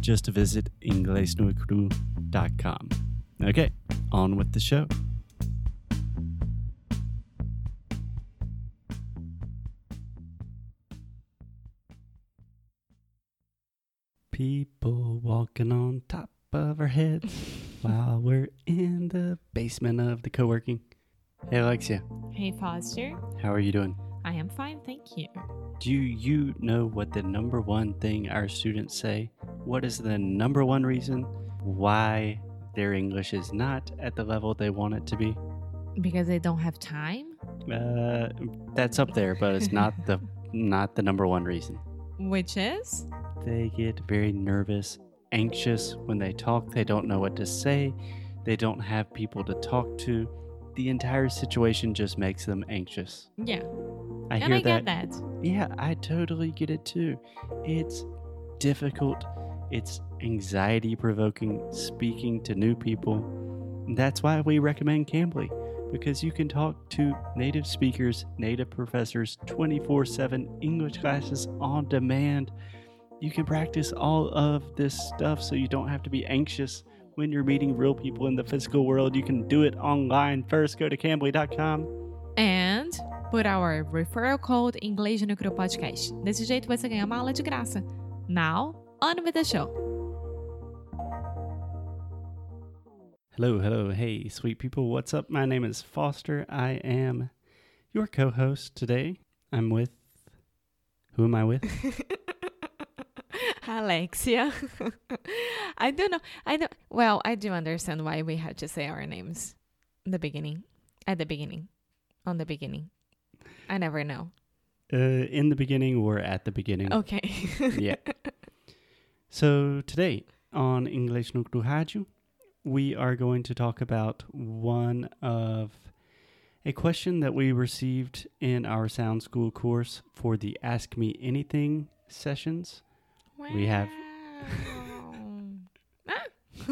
Just visit inglesnuecru.com. Okay, on with the show. People walking on top of our heads while we're in the basement of the co working. Hey, Alexia, Hey Foster, how are you doing? I am fine, thank you. Do you know what the number one thing our students say? What is the number one reason why their English is not at the level they want it to be? Because they don't have time, Uh, that's up there, but it's not the not the number one reason. which is They get very nervous, anxious when they talk. They don't know what to say. They don't have people to talk to. The entire situation just makes them anxious. yeah, I and hear I that. get that. Yeah, I totally get it too. It's difficult, it's anxiety provoking speaking to new people. That's why we recommend Cambly, because you can talk to native speakers, native professors, 24 7 English classes on demand. You can practice all of this stuff so you don't have to be anxious when you're meeting real people in the physical world. You can do it online. First, go to cambly.com. And put our referral code Inglês no Podcast. Desse jeito você ganha uma aula de graça. Now, on with the show. Hello, hello, hey, sweet people. What's up? My name is Foster. I am your co host today. I'm with. Who am I with? Alexia. I don't know. I don't. Well, I do understand why we had to say our names. The beginning, at the beginning, on the beginning. I never know. Uh, in the beginning or at the beginning? Okay. Yeah. So today on English no Rádio, we are going to talk about one of a question that we received in our Sound School course for the Ask Me Anything sessions. We have-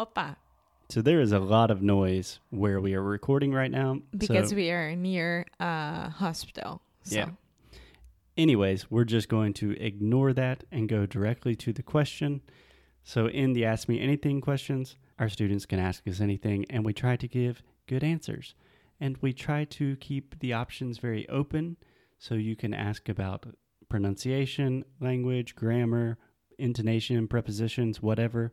Opa, So there is a lot of noise where we are recording right now. because so, we are near a hospital. So. Yeah. Anyways, we're just going to ignore that and go directly to the question. So in the Ask Me Anything questions, our students can ask us anything, and we try to give good answers. And we try to keep the options very open so you can ask about pronunciation, language, grammar, intonation, prepositions, whatever.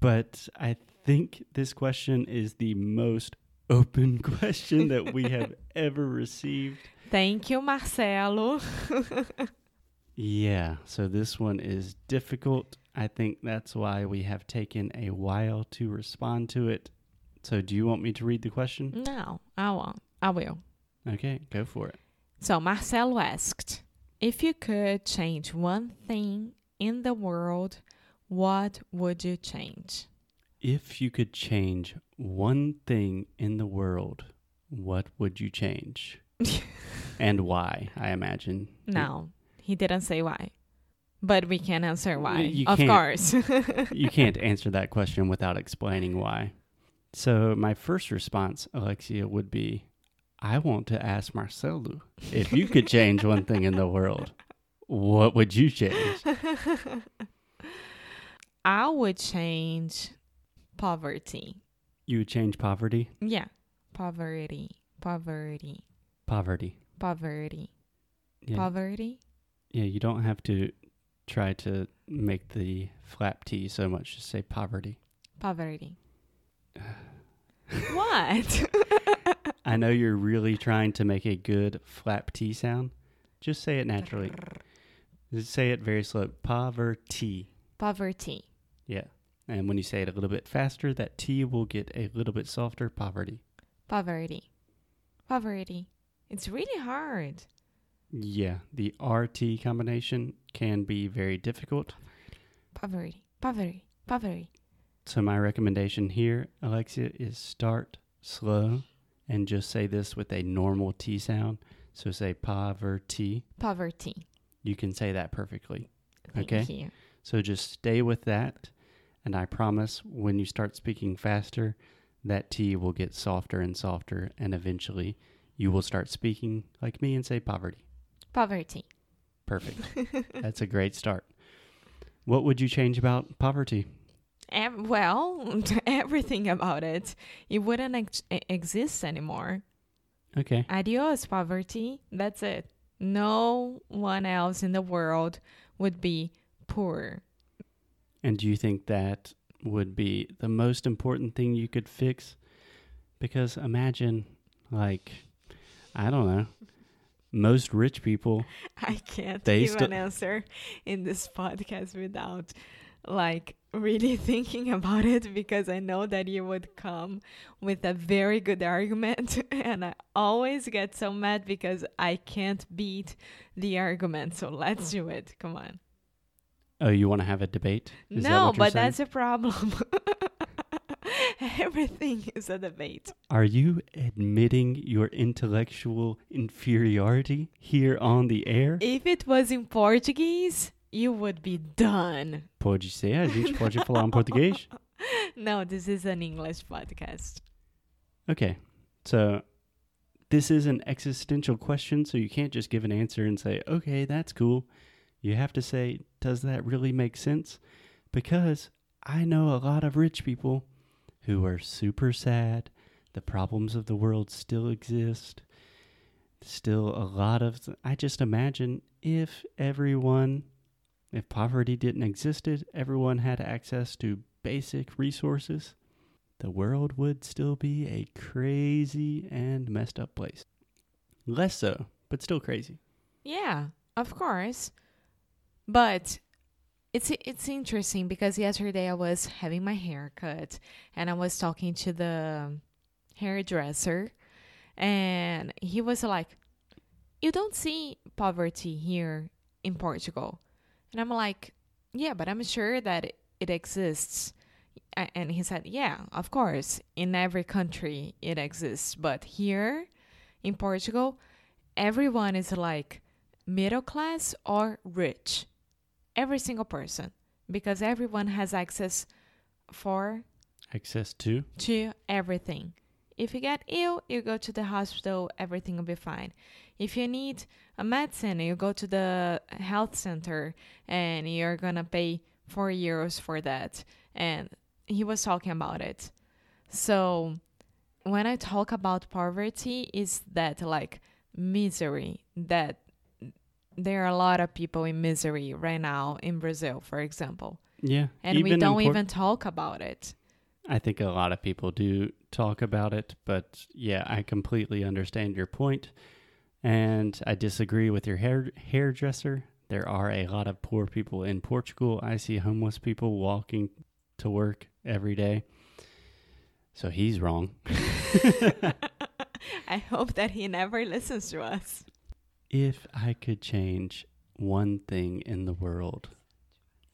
But I think this question is the most open question that we have ever received. Thank you, Marcelo. Yeah, so this one is difficult. I think that's why we have taken a while to respond to it. So, do you want me to read the question? no, I won't. I will. Okay, go for it. So Marcelo asked, if you could change one thing in the world, what would you change? If you could change one thing in the world, what would you change? and why, I imagine. No, he didn't say why. But we can answer why. You of course. you can't answer that question without explaining why. So, my first response, Alexia, would be I want to ask Marcelo if you could change one thing in the world, what would you change? I would change poverty. You would change poverty? Yeah. Poverty. Poverty. Poverty. Poverty. Yeah. Poverty. yeah, you don't have to try to make the flap T so much. Just say poverty. Poverty. what? I know you're really trying to make a good flap T sound. Just say it naturally. Just say it very slow. Poverty. Poverty. Yeah. And when you say it a little bit faster, that T will get a little bit softer. Poverty. Poverty. Poverty. It's really hard. Yeah. The RT combination can be very difficult. Poverty. Poverty. Poverty. So, my recommendation here, Alexia, is start slow and just say this with a normal T sound. So, say poverty. Poverty. You can say that perfectly. Thank Okay. you. So, just stay with that. And I promise when you start speaking faster, that T will get softer and softer. And eventually, you will start speaking like me and say poverty. Poverty. Perfect. That's a great start. What would you change about poverty? Ev- well, everything about it. It wouldn't ex- exist anymore. Okay. Adios, poverty. That's it. No one else in the world would be poor. And do you think that would be the most important thing you could fix? Because imagine, like, I don't know, most rich people, I can't They give sto- an answer in this podcast without like really thinking about it because I know that you would come with a very good argument and I always get so mad because I can't beat the argument. So let's do it. Come on. oh, you want to have a debate? Is no, you're but saying? that's a problem. Everything is a debate. Are you admitting your intellectual inferiority here on the air? If it was in Portuguese, you would be done. Pode ser, a gente pode falar em português? No, this is an English podcast. Okay, so this is an existential question, so you can't just give an answer and say, okay, that's cool. You have to say, does that really make sense? Because I know a lot of rich people who are super sad. The problems of the world still exist. Still, a lot of. I just imagine if everyone, if poverty didn't existed, everyone had access to basic resources the world would still be a crazy and messed up place. Less so, but still crazy. Yeah, of course. But it's it's interesting because yesterday I was having my hair cut and I was talking to the hairdresser and he was like, "You don't see poverty here in Portugal." And I'm like, "Yeah, but I'm sure that it, it exists." And he said, "Yeah, of course. In every country it exists, but here in Portugal, everyone is like middle class or rich. Every single person because everyone has access for Access to? to everything. If you get ill, you go to the hospital, everything will be fine. If you need a medicine, you go to the health center and you're gonna pay four euros for that. And he was talking about it. So when I talk about poverty, is that like misery that there are a lot of people in misery right now in Brazil, for example. Yeah. And we don't even talk about it. I think a lot of people do talk about it, but yeah, I completely understand your point, and I disagree with your hair hairdresser. There are a lot of poor people in Portugal. I see homeless people walking to work every day. So he's wrong. I hope that he never listens to us. If I could change one thing in the world,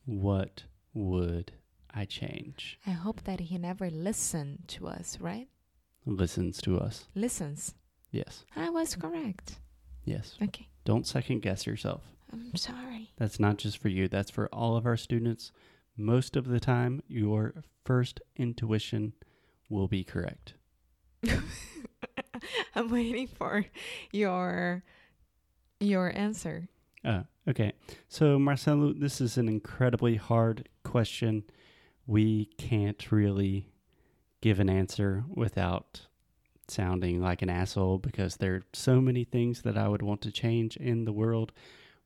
what would I change? I hope that he never listens to us, right? Listens to us. Listens. Yes. I was correct. Yes. Okay. Don't second guess yourself. I'm sorry. That's not just for you, that's for all of our students. Most of the time, your first intuition will be correct. I'm waiting for your your answer. Uh, okay. So, Marcelo, this is an incredibly hard question. We can't really give an answer without sounding like an asshole because there are so many things that I would want to change in the world.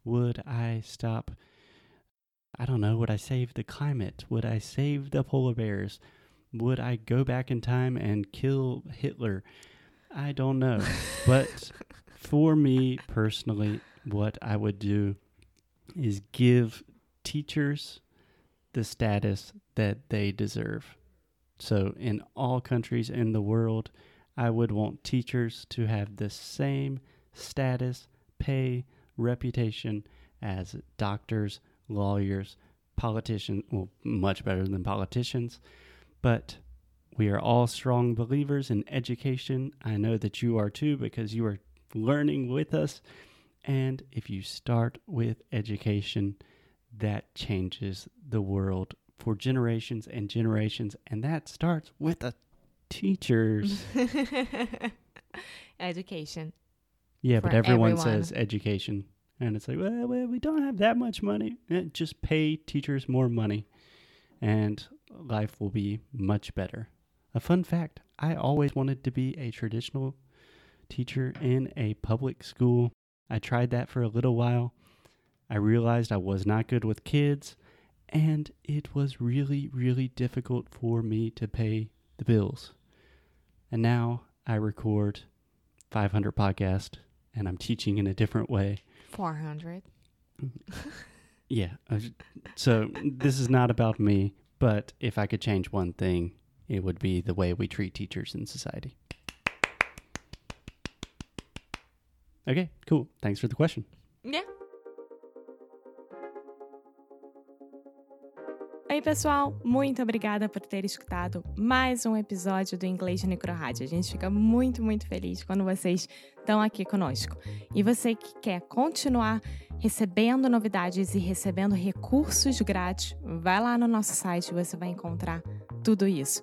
Would I stop I don't know, would I save the climate? Would I save the polar bears? Would I go back in time and kill Hitler? I don't know. but for me personally, what I would do is give teachers the status that they deserve. So, in all countries in the world, I would want teachers to have the same status, pay, reputation as doctors, lawyers, politicians, well, much better than politicians. But we are all strong believers in education. I know that you are too because you are learning with us. And if you start with education, that changes the world for generations and generations. And that starts with the teachers. Education. Yeah, but everyone, everyone. says education. And it's like, well, well, we don't have that much money. Eh, Just pay teachers more money, and life will be much better. A fun fact I always wanted to be a traditional teacher in a public school. I tried that for a little while. I realized I was not good with kids, and it was really, really difficult for me to pay the bills. And now I record 500 podcasts and I'm teaching in a different way. 400. Yeah. Uh, so this is not about me, but if I could change one thing, it would be the way we treat teachers in society. Okay, cool. Thanks for the question. Yeah. Oi, pessoal! Muito obrigada por ter escutado mais um episódio do Inglês de Necro Rádio. A gente fica muito, muito feliz quando vocês estão aqui conosco. E você que quer continuar recebendo novidades e recebendo recursos grátis, vai lá no nosso site, você vai encontrar tudo isso.